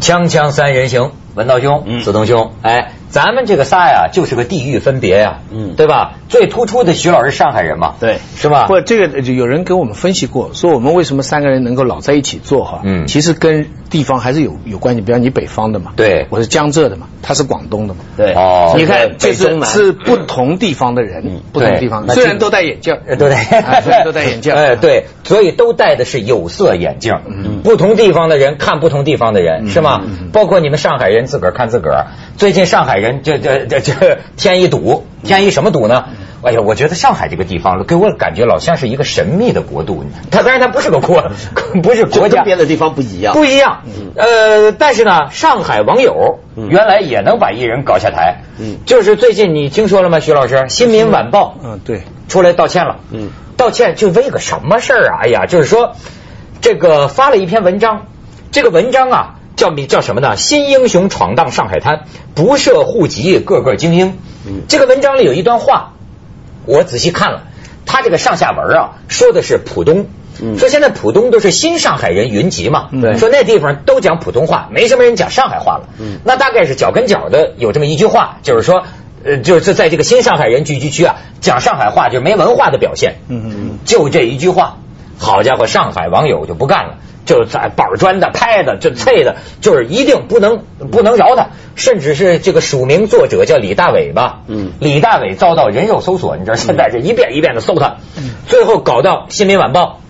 锵锵三人行，文道兄、嗯。子东兄，哎，咱们这个仨呀，就是个地域分别呀，嗯对吧？最突出的徐老师上海人嘛，对是吧？或这个有人给我们分析过，说我们为什么三个人能够老在一起做哈？嗯其实跟地方还是有有关系。比方你北方的嘛，对我是江浙的嘛，他是广东的嘛。对哦你看，就北中南是是不同地方的人嗯，不同地方对，虽然都戴眼镜，呃对啊虽然都戴眼镜，哎，对，所以都戴的是有色眼镜。嗯不同地方的人看不同地方的人，是吗？包括你们上海人自个儿看自个儿。最近上海人这这这这添一堵，添一什么堵呢？哎呀，我觉得上海这个地方给我感觉老像是一个神秘的国度。它当然它不是个国，不是国家别的地方不一样。不一样。呃，但是呢，上海网友嗯原来也能把艺人搞下台。嗯就是最近你听说了吗，徐老师？《新民晚报》嗯，对，出来道歉了。嗯，道歉就为个什么事儿啊？哎呀，就是说这个发了一篇文章，这个文章啊叫叫什么呢？新英雄闯荡上海滩，不设户籍，个个精英。嗯这个文章里有一段话，我仔细看了，他这个上下文啊说的是浦东。嗯说现在浦东都是新上海人云集嘛，对说那地方都讲普通话，没什么人讲上海话了。嗯那大概是脚跟脚的有这么一句话，就是说，呃，就是在这个新上海人聚居区啊，讲上海话就是没文化的表现。嗯嗯嗯，就这一句话，好家伙，上海网友就不干了，就在板砖的、拍的、就啐的，就是一定不能不能饶他，甚至是这个署名作者叫李大伟吧，嗯。李大伟遭到人肉搜索，你知道现在是一遍一遍的搜他，嗯。最后搞到《新民晚报》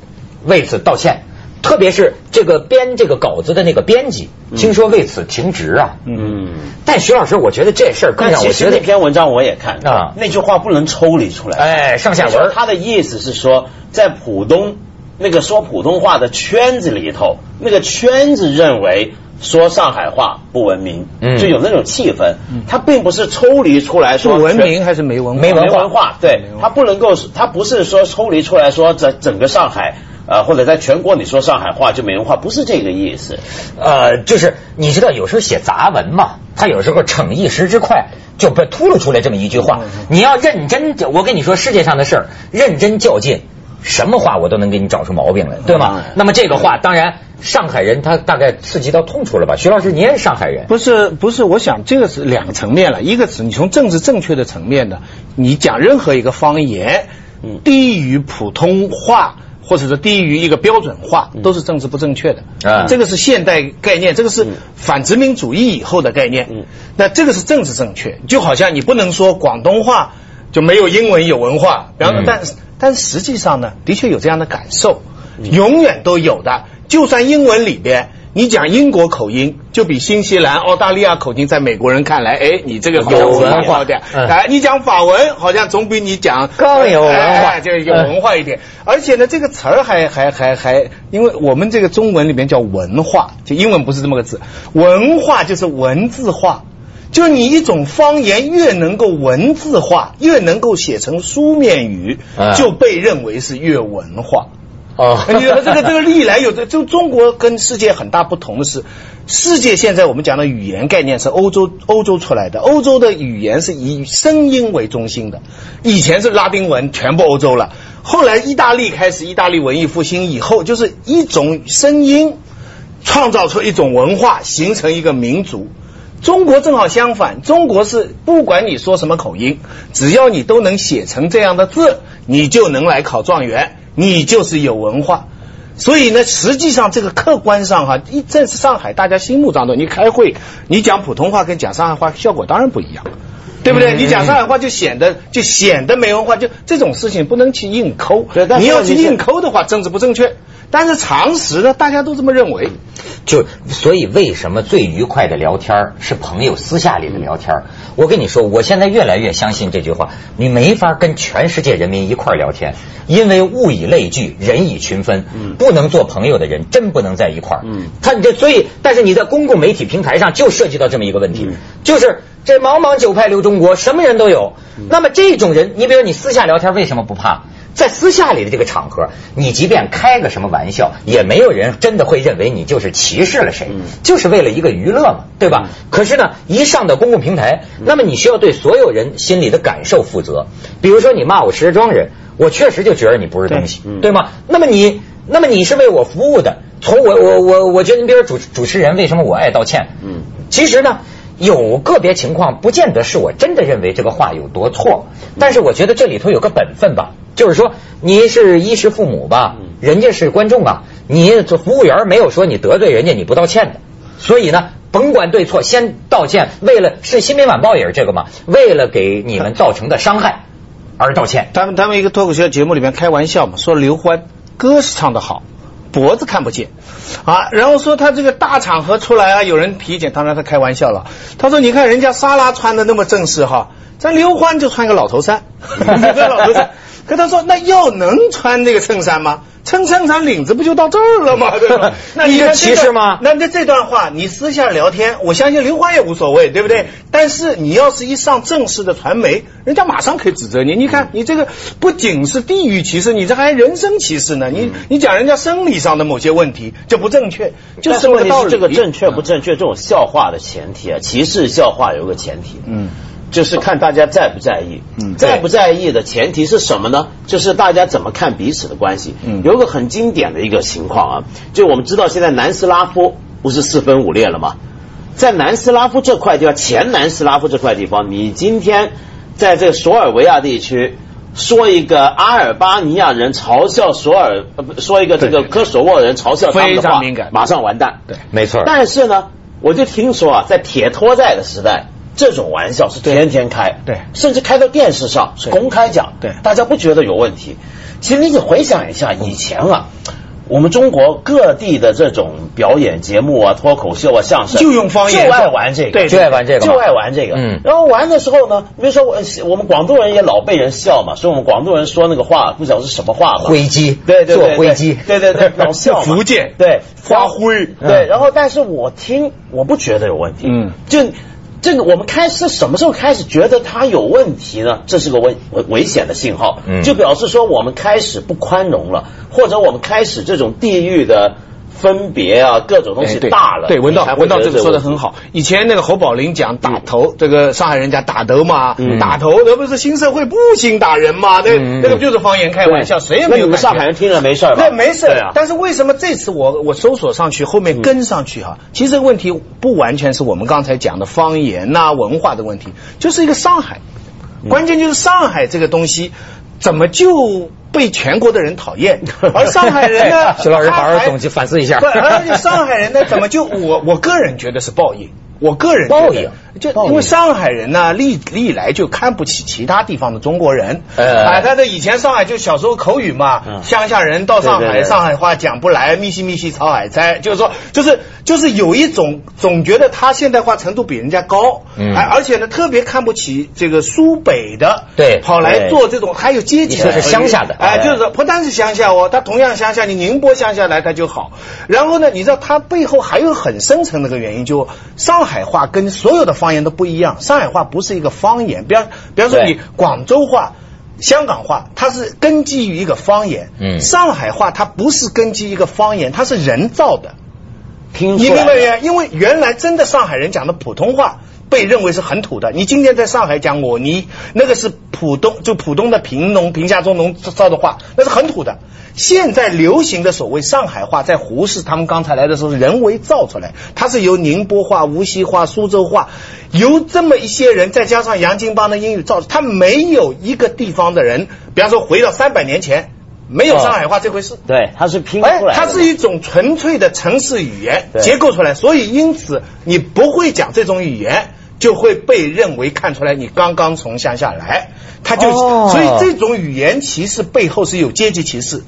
为此道歉。特别是这个编这个稿子的那个编辑，听说为此停职啊。嗯，但徐老师，我觉得这事儿更让我觉得，篇文章我也看啊。那句话不能抽离出来。哎，上下文儿。他的意思是说，在浦东那个说普通话的圈子里头，那个圈子认为说上海话不文明，嗯就有那种气氛。他并不是抽离出来说全文明还是没文化？没文化对他不能够，他不是说抽离出来说整整个上海。呃，或者在全国你说上海话就没文化，不是这个意思。呃，就是你知道，有时候写杂文嘛，他有时候逞一时之快，就被秃噜出来这么一句话。你要认真，我跟你说，世界上的事儿，认真较劲，什么话我都能给你找出毛病来，对吗？嗯那么这个话，当然上海人他大概刺激到痛处了吧？徐老师，你也是上海人，不是不是，我想这个是两个层面了，一个是你从政治正确的层面的，你讲任何一个方言嗯低于普通话。或者是低于一个标准化，都是政治不正确的。啊这个是现代概念，这个是嗯反殖民主义以后的概念。嗯那这个是政治正确，就好像你不能说广东话就没有英文有文化，然后嗯但但实际上呢，的确有这样的感受，嗯永远都有的。就算英文里边。你讲英国口音，就比新西兰、澳大利亚口音，在美国人看来，哎，你这个有文化好点。嗯哎，你讲法文，好像总比你讲更有文化哎就有文化一点。而且呢，这个词儿还还还还，因为我们这个中文里面叫文化，就英文不是这么个字，文化就是文字化。就你一种方言越能够文字化，越能够写成书面语嗯，就被认为是越文化。哦 你说这个这个历来有的，就中国跟世界很大不同的是，世界现在我们讲的语言概念是欧洲欧洲出来的，欧洲的语言是以声音为中心的，以前是拉丁文，全部欧洲了，后来意大利开始意大利文艺复兴以后，就是一种声音创造出一种文化，形成一个民族。中国正好相反，中国是不管你说什么口音，只要你都能写成这样的字，你就能来考状元，你就是有文化。所以呢，实际上这个客观上哈，一在上海大家心目当中，你开会，你讲普通话跟讲上海话效果当然不一样，对不对？嗯你讲上海话就显得就显得没文化，就这种事情不能去硬抠对。但是你要去硬抠的话，政治不正确。但是常识呢，大家都这么认为。就所以为什么最愉快的聊天是朋友私下里的聊天？我跟你说，我现在越来越相信这句话，你没法跟全世界人民一块聊天，因为物以类聚，人以群分，不能做朋友的人真不能在一块儿。嗯他这所以，但是你在公共媒体平台上就涉及到这么一个问题，嗯就是这茫茫九派流中国，什么人都有。那么这种人，你比如你私下聊天，为什么不怕？在私下里的这个场合，你即便开个什么玩笑，也没有人真的会认为你就是歧视了谁，嗯就是为了一个娱乐嘛，对吧？可是呢，一上到公共平台，那么你需要对所有人心里的感受负责。比如说你骂我石家庄人，我确实就觉得你不是东西，对吗？那么你，那么你是为我服务的，从我我我我觉得，你比如主主持人，为什么我爱道歉？嗯，其实呢，有个别情况不见得是我真的认为这个话有多错，但是我觉得这里头有个本分吧，就是说你是衣食父母吧，人家是观众啊，你这服务员没有说你得罪人家你不道歉的，所以呢，甭管对错，先道歉。为了是新民晚报也是这个嘛，为了给你们造成的伤害而道歉。他们他们一个脱口秀节目里面开玩笑嘛，说刘欢歌是唱得好，脖子看不见啊，然后说他这个大场合出来啊，有人体检，当然他开玩笑了。他说你看人家莎拉穿的那么正式哈，咱刘欢就穿个老头衫，个老头衫。可他说那要能穿这个衬衫吗？撑衬衫领子不就到这儿了吗？对吧？那你这歧视吗？那那这段话你私下聊天，我相信刘欢也无所谓，对不对？但是你要是一上正式的传媒，人家马上可以指责你。你看你这个不仅是地域歧视，你这还人身歧视呢。你你讲人家生理上的某些问题就不正确，就是问题是这个正确不正确这种笑话的前提啊，歧视笑话有个前提，嗯。就是看大家在不在意，嗯，在不在意的前提是什么呢？就是大家怎么看彼此的关系。嗯，有个很经典的一个情况啊，就我们知道现在南斯拉夫不是四分五裂了吗？在南斯拉夫这块地方，前南斯拉夫这块地方，你今天在这个索尔维亚地区说一个阿尔巴尼亚人嘲笑索尔，说一个这个科索沃人嘲笑他们的话，马上完蛋。对，没错。但是呢，我就听说啊，在铁托在的时代。这种玩笑是天天开，对，甚至开到电视上是公开讲，对，大家不觉得有问题。其实你得回想一下，以前啊，我们中国各地的这种表演节目啊、脱口秀啊、相声，就用方言，就爱玩这个，对，就爱玩这个，就爱玩这个。嗯，然后玩的时候呢，比如说我我们广东人也老被人笑嘛，所以我们广东人说那个话不晓得是什么话嘛，灰机，对对做灰机，对对对，老笑福建，对，发灰，对。然后，但是我听我不觉得有问题，嗯，就。这个我们开始什么时候开始觉得它有问题呢？这是个危危危险的信号，就表示说我们开始不宽容了，或者我们开始这种地域的。分别啊，各种东西大了。对，文道，文道这个说的很好。以前那个侯宝林讲打头，这个上海人讲打头嘛，打头，那不是新社会不行打人嘛？那那个就是方言开玩笑，谁也没有。你们上海人听了没事吧？对，没事。但是为什么这次我我搜索上去，后面跟上去哈？其实问题不完全是我们刚才讲的方言呐、文化的问题，就是一个上海。关键就是上海这个东西怎么就？被全国的人讨厌，而上海人呢？徐老师好好总结反思一下。而且上海人呢，怎么就我我个人觉得是报应。我个人报应，就因为上海人呢，历历来就看不起其他地方的中国人。呃，他的以前上海就小时候口语嘛，乡下人到上海，上海话讲不来，密西密西炒海菜，就是说，就是就是有一种总觉得他现代化程度比人家高，嗯，而且呢，特别看不起这个苏北的，对，跑来做这种还有阶级，是乡下的，哎，就是说不单是乡下哦，他同样乡下，你宁波乡下来他就好。然后呢，你知道他背后还有很深层的个原因，就。上海话跟所有的方言都不一样。上海话不是一个方言，比方比方说你广州话、香港话，它是根基于一个方言。嗯，上海话它不是根基一个方言，它是人造的。听你明白没？因为原来真的上海人讲的普通话被认为是很土的。你今天在上海讲我你那个是浦东，就浦东的贫农、贫下中农造的话，那是很土的。现在流行的所谓上海话，在胡适他们刚才来的时候人为造出来，它是由宁波话、无锡话、苏州话，由这么一些人再加上杨金邦的英语造，他没有一个地方的人，比方说回到三百年前，没有上海话这回事。对，它是拼出来的。它是一种纯粹的城市语言结构出来，所以因此你不会讲这种语言，就会被认为看出来你刚刚从乡下来，他就所以这种语言歧视背后是有阶级歧视。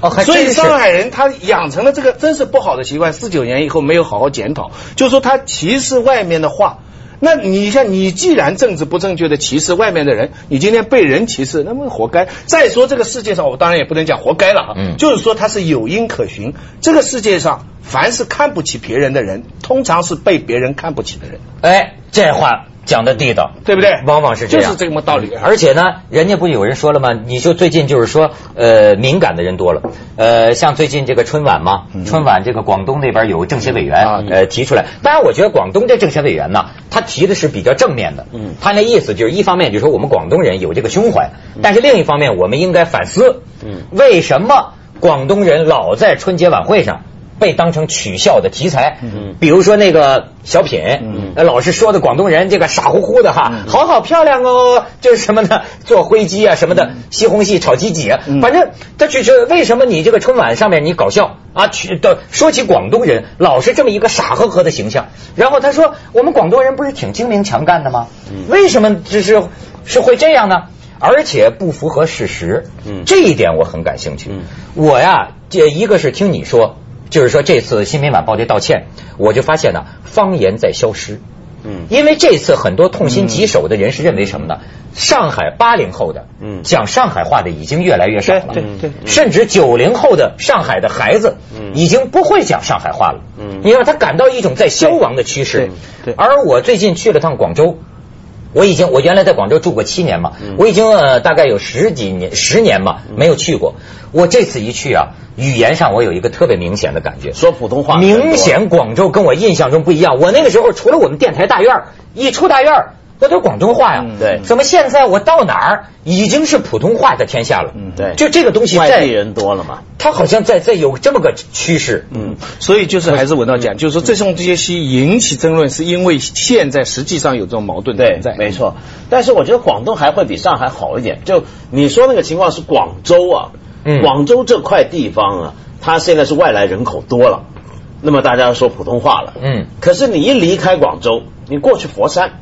哦，所以上海人他养成了这个真是不好的习惯，四九年以后没有好好检讨，就说他歧视外面的话。那你像你既然政治不正确的歧视外面的人，你今天被人歧视，那么活该。再说这个世界上，我当然也不能讲活该了啊，嗯，就是说他是有因可循。这个世界上，凡是看不起别人的人，通常是被别人看不起的人。哎，这话。讲的地道，对不对？往往是这样，就是这么道理。而且呢，人家不有人说了吗？你就最近就是说，呃，敏感的人多了。呃，像最近这个春晚嘛，春晚这个广东那边有政协委员呃提出来。当然，我觉得广东这政协委员呢，他提的是比较正面的。嗯，他那意思就是一方面就是说我们广东人有这个胸怀，但是另一方面我们应该反思，嗯，为什么广东人老在春节晚会上被当成取笑的题材。嗯，比如说那个小品，嗯，老是说的广东人这个傻乎乎的哈，好好漂亮哦，就是什么呢？做灰鸡啊什么的，西红柿炒鸡几，反正他就是为什么你这个春晚上面你搞笑啊？取的说起广东人，老是这么一个傻呵呵的形象。然后他说，我们广东人不是挺精明强干的吗？为什么就是是会这样呢？而且不符合事实，嗯，这一点我很感兴趣。我呀，这一个是听你说，就是说这次新民晚报的道歉，我就发现呢，方言在消失。嗯，因为这次很多痛心疾首的人是认为什么呢？上海八零后的，嗯，讲上海话的已经越来越少了，对对，甚至九零后的上海的孩子，嗯，已经不会讲上海话了。嗯，你让他感到一种在消亡的趋势。对，而我最近去了趟广州。我已经，我原来在广州住过七年嘛，我已经呃大概有十几年、十年嘛没有去过。我这次一去啊，语言上我有一个特别明显的感觉，说普通话，明显广州跟我印象中不一样。我那个时候除了我们电台大院一出大院那都是广东话呀，对，怎么现在我到哪儿已经是普通话的天下了？嗯，对，就这个东西，外地人多了嘛，他好像在在有这么个趋势，嗯，所以就是还是文道讲，就是说这种这些戏引起争论，是因为现在实际上有这种矛盾存在，没错。但是我觉得广东还会比上海好一点，就你说那个情况是广州啊，嗯，广州这块地方啊，它现在是外来人口多了，那么大家说普通话了，嗯，可是你一离开广州，你过去佛山。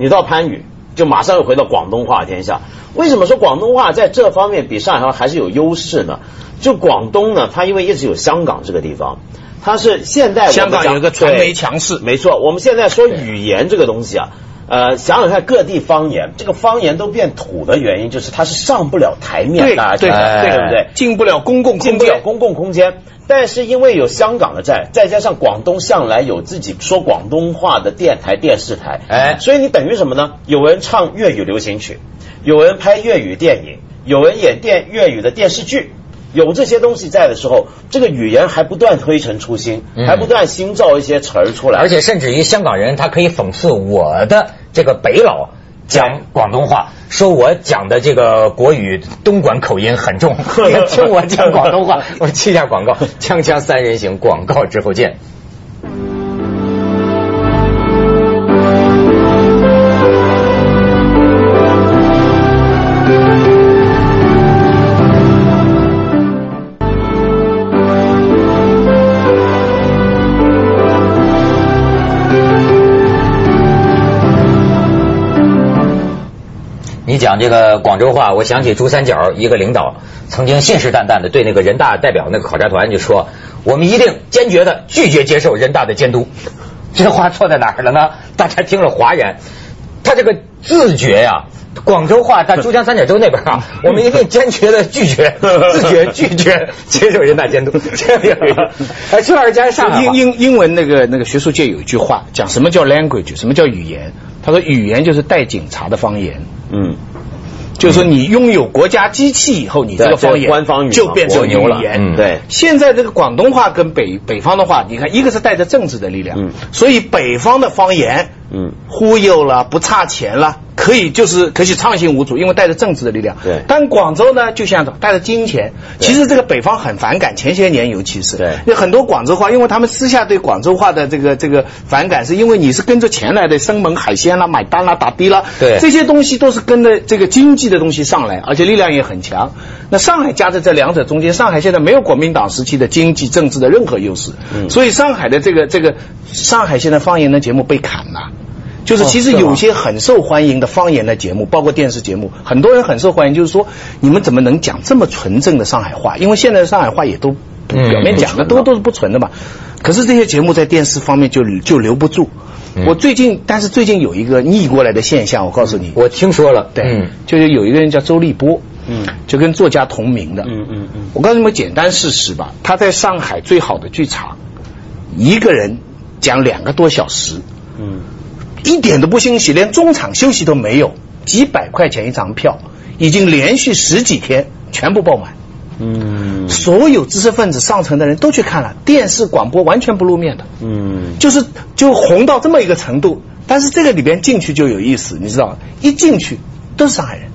你到番禺，就马上又回到广东话天下。为什么说广东话在这方面比上海话还是有优势呢？就广东呢，它因为一直有香港这个地方，它是现代香港有一个传媒强势，没错。我们现在说语言这个东西啊，呃，想想看各地方言，这个方言都变土的原因，就是它是上不了台面，大家对对不对？进不了公共进不了公共空间。但是因为有香港的债，再加上广东向来有自己说广东话的电台、电视台，哎，所以你等于什么呢？有人唱粤语流行曲，有人拍粤语电影，有人演电粤语的电视剧，有这些东西在的时候，这个语言还不断推陈出新，还不断新造一些词儿出来，而且甚至于香港人他可以讽刺我的这个北佬。讲广东话，说我讲的这个国语东莞口音很重，听我讲广东话。我去下广告，锵锵三人行，广告之后见。你讲这个广州话，我想起珠三角一个领导曾经信誓旦旦的对那个人大代表那个考察团就说：“我们一定坚决的拒绝接受人大的监督。”这话错在哪儿了呢？大家听了哗然。他这个自觉呀，广州话在珠江三角洲那边啊，我们一定坚决的拒绝，自觉拒绝接受人大监督。这样哎，邱老师加上英英英文那个那个学术界有一句话，讲什么叫 language，什么叫语言？他说语言就是带警察的方言。嗯，就是说你拥有国家机器以后，你这个方言官方语就变成牛了。嗯。对，现在这个广东话跟北北方的话，你看一个是带着政治的力量，嗯所以北方的方言。嗯，忽悠了，不差钱了，可以就是可以畅行无阻，因为带着政治的力量。对。但广州呢，就像带着金钱。其实这个北方很反感，前些年尤其是。对。有很多广州话，因为他们私下对广州话的这个这个反感，是因为你是跟着钱来的，生猛海鲜啦、买单啦、打的啦。对。这些东西都是跟着这个经济的东西上来，而且力量也很强。那上海夹在这两者中间，上海现在没有国民党时期的经济政治的任何优势。嗯。所以上海的这个这个上海现在方言的节目被砍了。就是其实有些很受欢迎的方言的节目，包括电视节目，很多人很受欢迎。就是说，你们怎么能讲这么纯正的上海话？因为现在的上海话也都表面讲的都都是不纯的嘛。可是这些节目在电视方面就就留不住。我最近，但是最近有一个逆过来的现象，我告诉你，我听说了，对，就是有一个人叫周立波，嗯，就跟作家同名的，嗯嗯嗯。我告诉你们简单事实吧，他在上海最好的剧场，一个人讲两个多小时，嗯。一点都不欣喜，连中场休息都没有，几百块钱一张票，已经连续十几天全部爆满。嗯，所有知识分子上层的人都去看了，电视广播完全不露面的。嗯，就是就红到这么一个程度，但是这个里边进去就有意思，你知道，一进去都是上海人。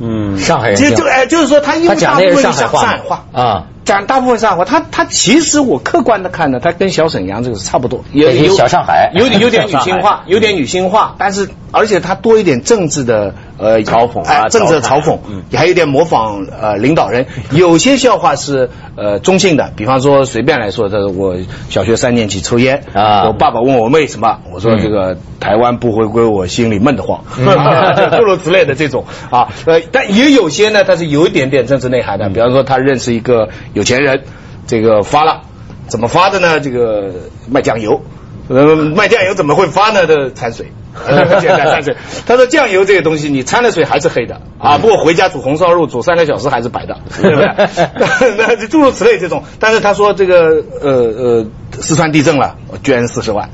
嗯，上海人。就就哎，就是说他因为他讲的是上海话，上海话啊。讲大部分上海话，他他其实我客观的看呢，他跟小沈阳这个是差不多，也有小上海有点有点 女性化，有点女性化，但是而且他多一点政治的呃嘲讽啊，政治嘲讽，嗯，还有点模仿呃领导人，有些笑话是呃中性的，比方说随便来说，这个我小学三年级抽烟啊，我爸爸问我为什么，我说这个台湾不回归我心里闷得慌，诸如此类的这种啊，呃，但也有些呢，它是有一点点政治内涵的，比方说他认识一个有钱人，这个发了，怎么发的呢？这个卖酱油，呃，卖酱油怎么会发呢？这掺水。很简单，掺水。他说酱油这个东西，你掺了水还是黑的啊。不过回家煮红烧肉，煮三个小时还是白的，对不对？那诸如此类这种。但是他说这个呃呃，四川地震了，捐四十万。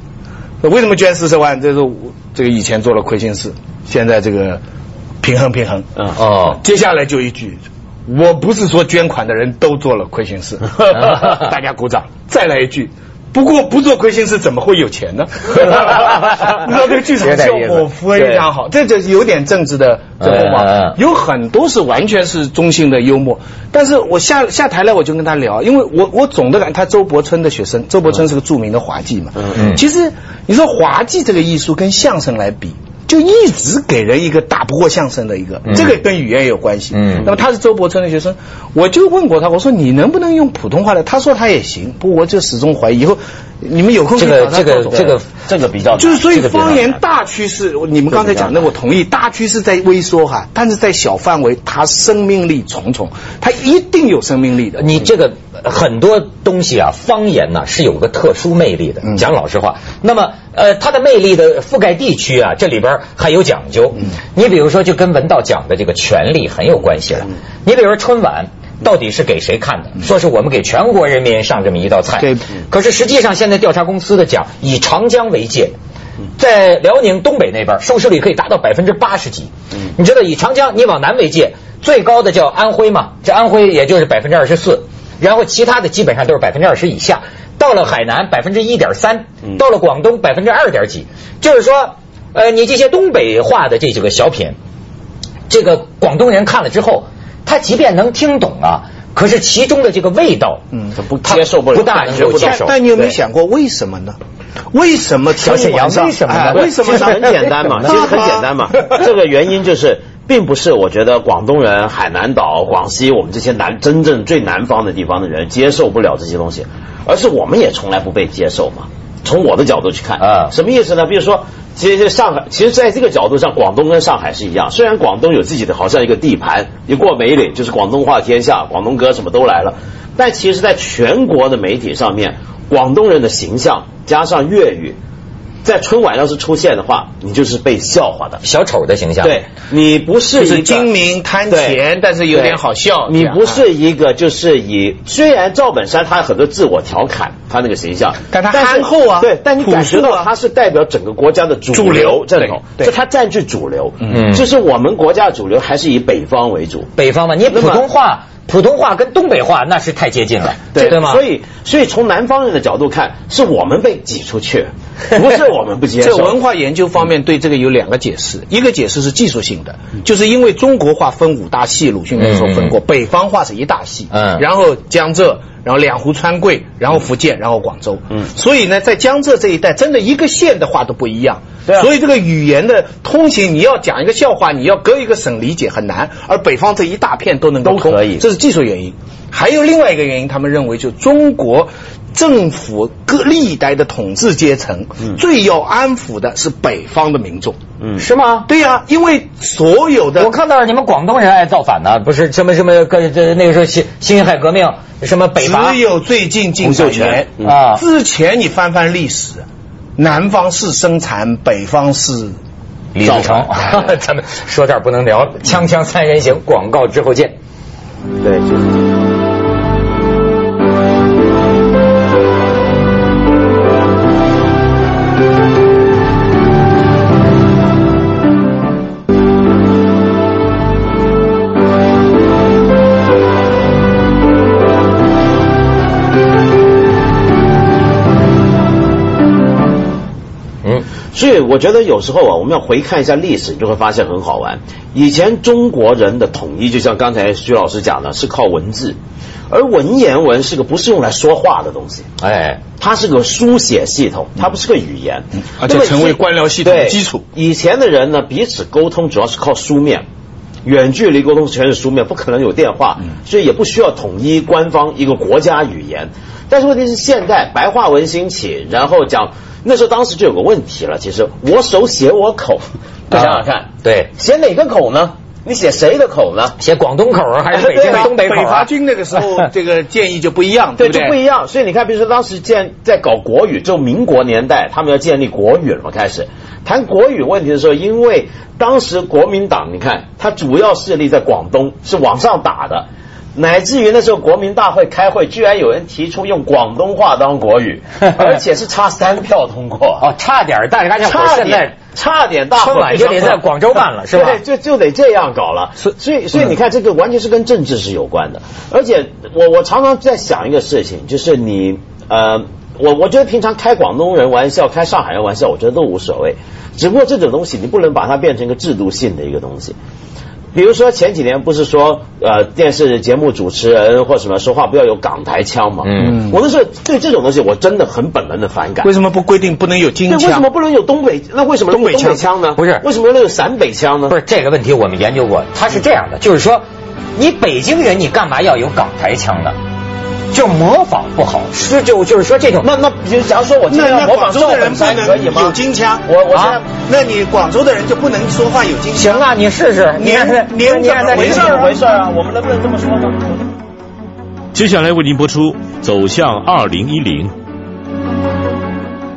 为什么捐四十万？这是这个以前做了亏心事，现在这个平衡平衡。嗯哦。接下来就一句，我不是说捐款的人都做了亏心事，大家鼓掌。再来一句。不过不做亏心事怎么会有钱呢？你知道这个剧场效果非常好，这就有点政治的这个嘛。有很多是完全是中性的幽默，但是我下下台来我就跟他聊，因为我我总的感他周伯春的学生，周伯春是个著名的滑稽嘛。嗯嗯。其实你说滑稽这个艺术跟相声来比。就一直给人一个打不过相声的一个，这个跟语言也有关系。嗯，那么他是周伯春的学生，我就问过他，我说你能不能用普通话来？他说他也行，不过我就始终怀疑以后你们有空这个这个这个这个比较就是所以方言大趋势，你们刚才讲的我同意，大趋势在萎缩哈，但是在小范围它生命力重重，它一定有生命力的。你这个很多东西啊，方言呢是有个特殊魅力的。讲老实话，那么。呃，它的魅力的覆盖地区啊，这里边还有讲究。你比如说，就跟文道讲的这个权力很有关系了。你比如说春晚到底是给谁看的？说是我们给全国人民上这么一道菜。对。可是实际上，现在调查公司的讲，以长江为界，在辽宁东北那边收视率可以达到百分之八十几。你知道，以长江你往南为界，最高的叫安徽嘛？这安徽也就是百分之二十四，然后其他的基本上都是百分之二十以下。到了海南百分之一点三，到了广东百分之二点几，就是说，呃，你这些东北话的这几个小品，这个广东人看了之后，他即便能听懂啊，可是其中的这个味道，嗯，他不接受不了，不大能够接受。但你有没有想过为什么呢？为什么小沈阳为什么呢？为什么很简单嘛？其实很简单嘛，这个原因就是。并不是我觉得广东人、海南岛、广西我们这些南真正最南方的地方的人接受不了这些东西，而是我们也从来不被接受嘛。从我的角度去看啊，什么意思呢？比如说，其实上海，其实在这个角度上，广东跟上海是一样。虽然广东有自己的好像一个地盘，一过梅岭就是广东话天下，广东歌什么都来了，但其实在全国的媒体上面，广东人的形象加上粤语。在春晚要是出现的话，你就是被笑话的小丑的形象。对，你不是一个精明贪钱，但是有点好笑。你不是一个就是以虽然赵本山他有很多自我调侃，他那个形象，但他憨厚啊。对，但你感觉到他是代表整个国家的主流阵统，就他占据主流。嗯，就是我们国家的主流还是以北方为主。北方嘛，你普通话。普通话跟东北话那是太接近了，对吗？所以，所以从南方人的角度看，是我们被挤出去，不是我们不接受。这文化研究方面对这个有两个解释，一个解释是技术性的，就是因为中国话分五大系，鲁迅那时候分过，北方话是一大系，嗯，然后江浙。然后两湖川贵，然后福建，然后广州。嗯，所以呢，在江浙这一带，真的一个县的话都不一样。对啊。所以这个语言的通行，你要讲一个笑话，你要隔一个省理解很难。而北方这一大片都能都可以，这是技术原因。还有另外一个原因，他们认为就中国政府各历代的统治阶层，最要安抚的是北方的民众。嗯，是吗？对呀，因为所有的我看到你们广东人爱造反呢，不是什么什么跟这那个时候辛辛亥革命。什么北只有最近近百年啊！之前你翻翻历史，南方是生产，北方是造成。咱们说这儿不能聊，锵锵三人行，广告之后见。对，就是。所以我觉得有时候啊，我们要回看一下历史，你就会发现很好玩。以前中国人的统一，就像刚才徐老师讲的，是靠文字，而文言文是个不是用来说话的东西，哎，它是个书写系统，它不是个语言，而且成为官僚系统的基础。以前的人呢，彼此沟通主要是靠书面，远距离沟通全是书面，不可能有电话，所以也不需要统一官方一个国家语言。但是问题是，现代白话文兴起，然后讲那时候当时就有个问题了，其实我手写我口，想想看，对，写哪个口呢？你写谁的口呢？写广东口还是北京的东北口？北伐军那个时候，这个建议就不一样，对不对？就不一样。所以你看，比如说当时建在搞国语，就民国年代，他们要建立国语了嘛，开始谈国语问题的时候，因为当时国民党，你看它主要势力在广东，是往上打的。乃至于那时候国民大会开会，居然有人提出用广东话当国语，而且是差三票通过哦，差点大家差点差点大会就得在广州办了，是吧？对，就就得这样搞了。所以所以你看，这个完全是跟政治是有关的。而且我我常常在想一个事情，就是你呃，我我觉得平常开广东人玩笑、开上海人玩笑，我觉得都无所谓。只不过这种东西，你不能把它变成一个制度性的一个东西。比如说前几年不是说呃电视节目主持人或什么说话不要有港台腔嘛？嗯，我那时候对这种东西我真的很本能的反感。为什么不规定不能有京腔？为什么不能有东北？那为什么东北腔呢？不是，为什么能有陕北腔呢？不是这个问题我们研究过，它是这样的，就是说你北京人你干嘛要有港台腔呢？就模仿不好，是就就是说这种，那那比如假如说我那那广州的人不能有金腔，我我啊，那你广州的人就不能说话有金腔？行啊，你试试，你看你你怎么回事回事啊？我们能不能这么说呢？接下来为您播出《走向二零一零》。